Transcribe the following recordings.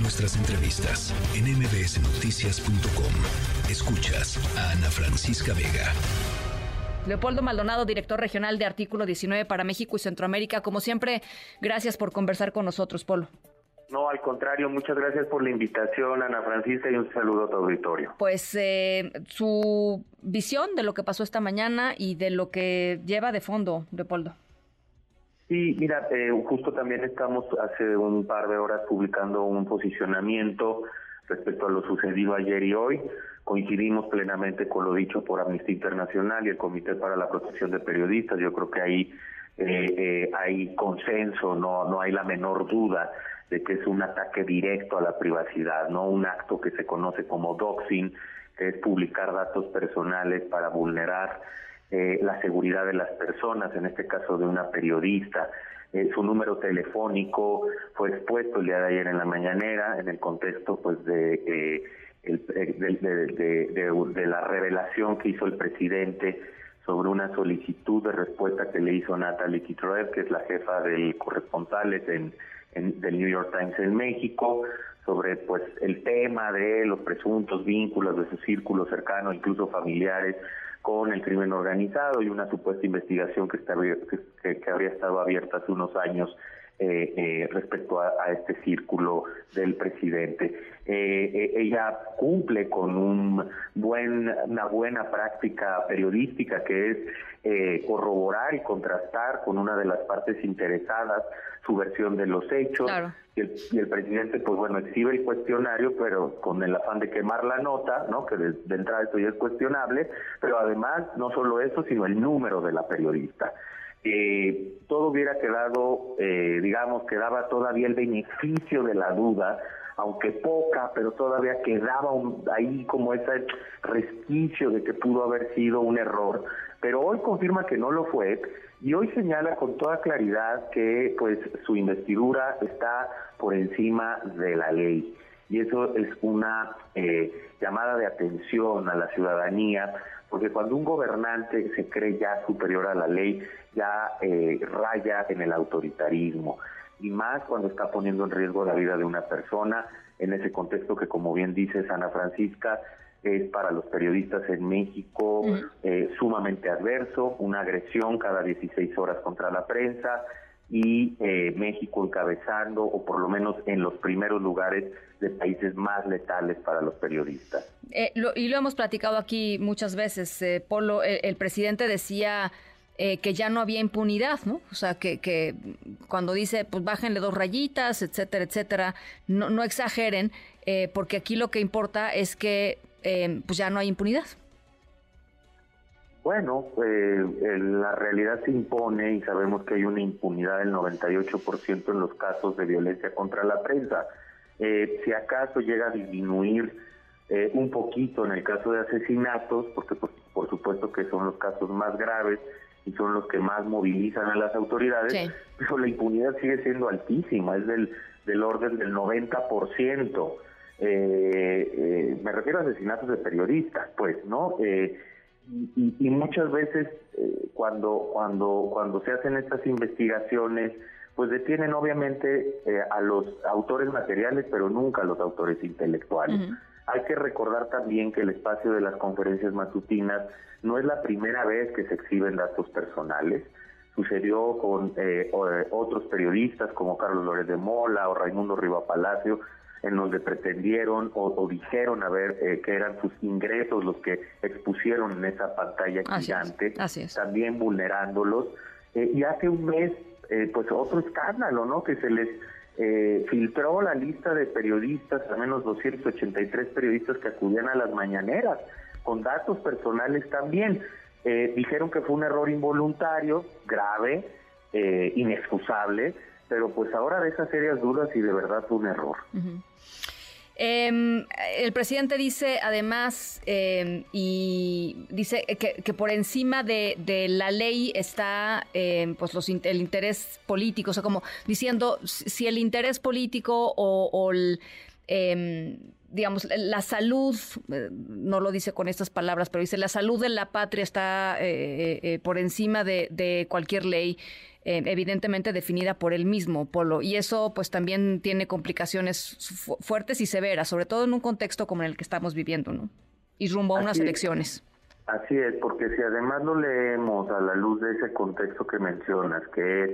Nuestras entrevistas en mbsnoticias.com. Escuchas a Ana Francisca Vega. Leopoldo Maldonado, director regional de Artículo 19 para México y Centroamérica. Como siempre, gracias por conversar con nosotros, Polo. No, al contrario, muchas gracias por la invitación, Ana Francisca, y un saludo a tu auditorio. Pues eh, su visión de lo que pasó esta mañana y de lo que lleva de fondo, Leopoldo. Sí, mira, eh, justo también estamos hace un par de horas publicando un posicionamiento respecto a lo sucedido ayer y hoy. Coincidimos plenamente con lo dicho por Amnistía Internacional y el Comité para la Protección de Periodistas. Yo creo que ahí eh, eh, hay consenso, no, no hay la menor duda de que es un ataque directo a la privacidad, no un acto que se conoce como doxing, que es publicar datos personales para vulnerar eh, la seguridad de las personas, en este caso de una periodista. Eh, su número telefónico fue expuesto el día de ayer en la mañanera en el contexto pues de, eh, la revelación que hizo el presidente sobre una solicitud de respuesta que le hizo Natalie Kitroev, que es la jefa del corresponsales del New York Times en México, sobre pues el tema de los presuntos vínculos de su círculo cercano, incluso familiares, con el crimen organizado y una supuesta investigación que, está, que, que habría estado abierta hace unos años eh, eh, respecto a, este círculo del presidente. Eh, eh, ella cumple con un buen, una buena práctica periodística que es corroborar y contrastar con una de las partes interesadas su versión de los hechos. Y, el, y, el, presidente, pues bueno, exhibe el cuestionario, pero con el afán de quemar la nota, ¿no? Que de, de entrada esto ya es cuestionable, pero además no solo eso, sino el número de la periodista eh, todo hubiera quedado, eh, digamos, quedaba todavía el beneficio de la duda, aunque poca, pero todavía quedaba un, ahí como ese resquicio de que pudo haber sido un error. Pero hoy confirma que no lo fue y hoy señala con toda claridad que pues su investidura está por encima de la ley y eso es una eh, llamada de atención a la ciudadanía porque cuando un gobernante se cree ya superior a la ley, ya eh, raya en el autoritarismo, y más cuando está poniendo en riesgo la vida de una persona, en ese contexto que, como bien dice Ana Francisca, es para los periodistas en México eh, sumamente adverso, una agresión cada 16 horas contra la prensa, y eh, México encabezando o por lo menos en los primeros lugares de países más letales para los periodistas. Eh, y lo hemos platicado aquí muchas veces, eh, Polo, el, presidente decía que ya no había impunidad, ¿no? O sea, que, que cuando dice, pues bájenle dos rayitas, etcétera, etcétera, no, no exageren, porque aquí lo que importa es que pues ya no hay impunidad. Bueno, eh, la realidad se impone y sabemos que hay una impunidad del 98% en los casos de violencia contra la prensa. Eh, si acaso llega a disminuir eh, un poquito en el caso de asesinatos, porque por, supuesto que son los casos más graves y son los que más movilizan a las autoridades, pero la impunidad sigue siendo altísima, es del, del orden del 90%. Eh, me refiero a asesinatos de periodistas, pues, ¿no? Eh, y, muchas veces eh, cuando cuando cuando se hacen estas investigaciones pues detienen obviamente eh, a los autores materiales pero nunca a los autores intelectuales. Hay que recordar también que el espacio de las conferencias matutinas no es la primera vez que se exhiben datos personales. Sucedió con eh, otros periodistas como Carlos Lórez de Mola o Raimundo Riva Palacio en donde pretendieron o, dijeron a ver eh, que eran sus ingresos los que expusieron en esa pantalla gigante, también vulnerándolos. Eh, y hace un mes, eh, pues otro escándalo, ¿no? Que se les filtró la lista de periodistas, al menos 283 periodistas que acudían a las mañaneras, con datos personales también. dijeron que fue un error involuntario, grave, inexcusable, pero pues ahora deja serias dudas y de verdad un error. Em, el presidente dice además em, y dice que, por encima de, la ley está em, pues los, el interés político, o sea, como diciendo si el interés político o, digamos, la salud, eh, no lo dice con estas palabras, pero dice, la salud de la patria está eh, por encima de, cualquier ley. evidentemente definida por él mismo, Polo. Y eso pues también tiene complicaciones fuertes y severas, sobre todo en un contexto como el que estamos viviendo, ¿no? Y rumbo a unas elecciones. Así es, porque si además lo leemos a la luz de ese contexto que mencionas, que es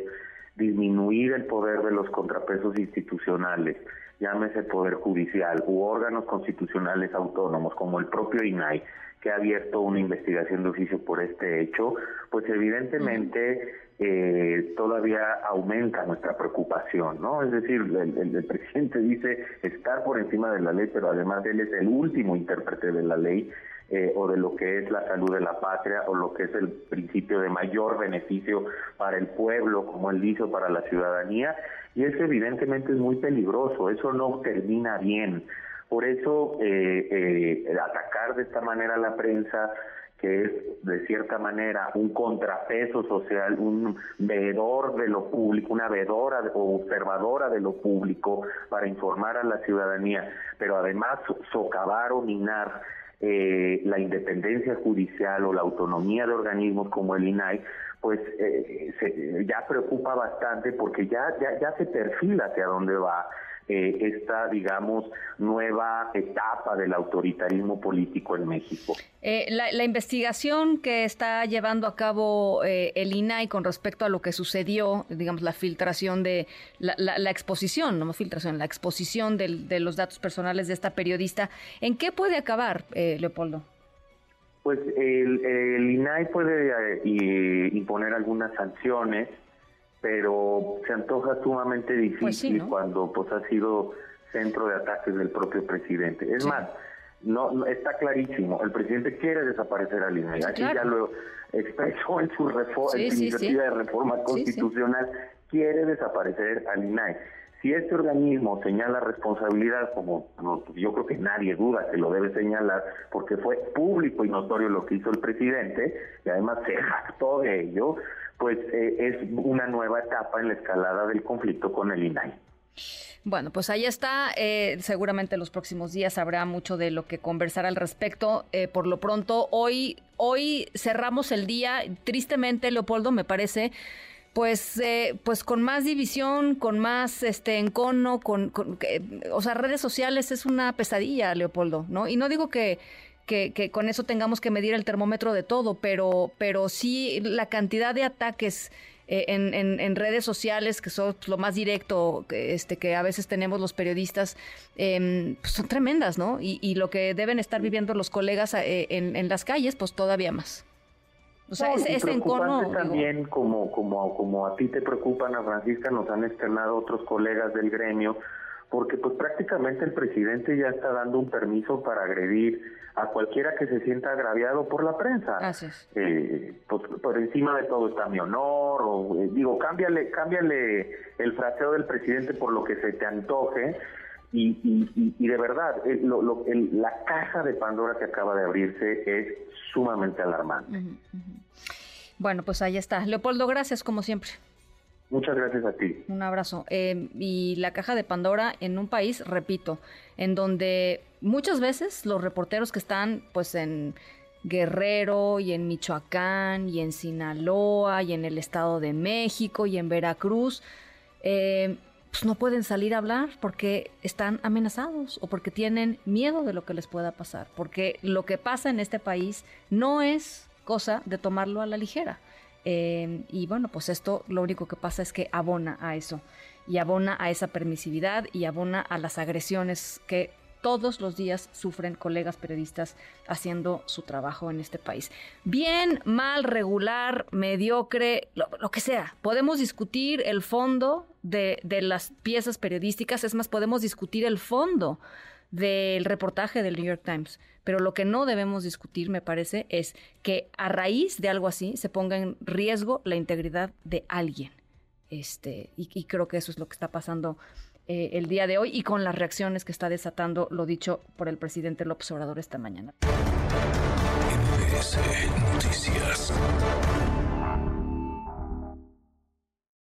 disminuir el poder de los contrapesos institucionales, llámese Poder Judicial u órganos constitucionales autónomos como el propio INAI, que ha abierto una investigación de oficio por este hecho, pues evidentemente eh, todavía aumenta nuestra preocupación, ¿no? Es decir, el, presidente dice estar por encima de la ley, pero además él es el último intérprete de la ley eh, o de lo que es la salud de la patria o lo que es el principio de mayor beneficio para el pueblo, como él dice, para la ciudadanía, y eso evidentemente es muy peligroso, eso no termina bien. Por eso eh, eh, atacar de esta manera a la prensa, que es de cierta manera un contrapeso social, un veedor de lo público, una veedora o observadora de lo público para informar a la ciudadanía, pero además socavar o minar eh, la independencia judicial o la autonomía de organismos como el INAI, pues eh, se, ya preocupa bastante porque ya, ya, ya se perfila hacia dónde va eh, esta, digamos, nueva etapa del autoritarismo político en México. Eh, la, investigación que está llevando a cabo eh, el INAI con respecto a lo que sucedió, digamos, la filtración de la, exposición, no filtración, la exposición de los datos personales de esta periodista, ¿en qué puede acabar, Leopoldo? Pues el, el INAI puede imponer algunas sanciones pero se antoja sumamente pues difícil cuando pues ha sido centro de ataques del propio presidente. Es más, no, está clarísimo, el presidente quiere desaparecer al INAI, aquí ya lo expresó en su reforma, iniciativa de reforma constitucional, quiere desaparecer al INAI. Si este organismo señala responsabilidad, como yo creo que nadie duda que lo debe señalar, porque fue público y notorio lo que hizo el presidente, y además se jactó de ello, pues eh, es una nueva etapa en la escalada del conflicto con el INAI. Bueno, pues ahí está. Eh, seguramente en los próximos días habrá mucho de lo que conversar al respecto. Eh, por lo pronto, hoy, hoy cerramos el día. Tristemente, Leopoldo, me parece, pues, pues con más división, con más este encono, con, con o sea, redes sociales es una pesadilla, Leopoldo, ¿no? Y no digo que que, con eso tengamos que medir el termómetro de todo, pero, pero sí la cantidad de ataques eh, en, en, redes sociales, que son lo más directo que, este, que a veces tenemos los periodistas, em, pues son tremendas, ¿no? Y, lo que deben estar viviendo los colegas eh, en, las calles, pues todavía más. O sea, ese, encono. También, como, como, como a ti te preocupan, a Francisca, nos han externado otros colegas del gremio, porque pues prácticamente el presidente ya está dando un permiso para agredir a cualquiera que se sienta agraviado por la prensa. Eh, pues, por encima de todo está mi honor, o eh, digo, cámbiale, cámbiale el fraseo del presidente por lo que se te antoje. Y, y, de verdad, eh, la caja de Pandora que acaba de abrirse es sumamente alarmante. Bueno, pues ahí está. Leopoldo, gracias como siempre. Muchas gracias a ti. Un abrazo. Eh, y la caja de Pandora en un país, repito, en donde muchas veces los reporteros que están pues en Guerrero y en Michoacán y en Sinaloa y en el Estado de México y en Veracruz, eh, pues no pueden salir a hablar porque están amenazados o porque tienen miedo de lo que les pueda pasar, porque lo que pasa en este país no es cosa de tomarlo a la ligera. Em, y bueno, pues esto lo único que pasa es que abona a eso y abona a esa permisividad y abona a las agresiones que todos los días sufren colegas periodistas haciendo su trabajo en este país. Bien, mal, regular, mediocre, lo, que sea. Podemos discutir el fondo de, de, las piezas periodísticas, es más, podemos discutir el fondo del reportaje del New York Times. Pero lo que no debemos discutir, me parece, es que a raíz de algo así se ponga en riesgo la integridad de alguien. Este, y, creo que eso es lo que está pasando eh, el día de hoy y con las reacciones que está desatando lo dicho por el presidente López Obrador esta mañana.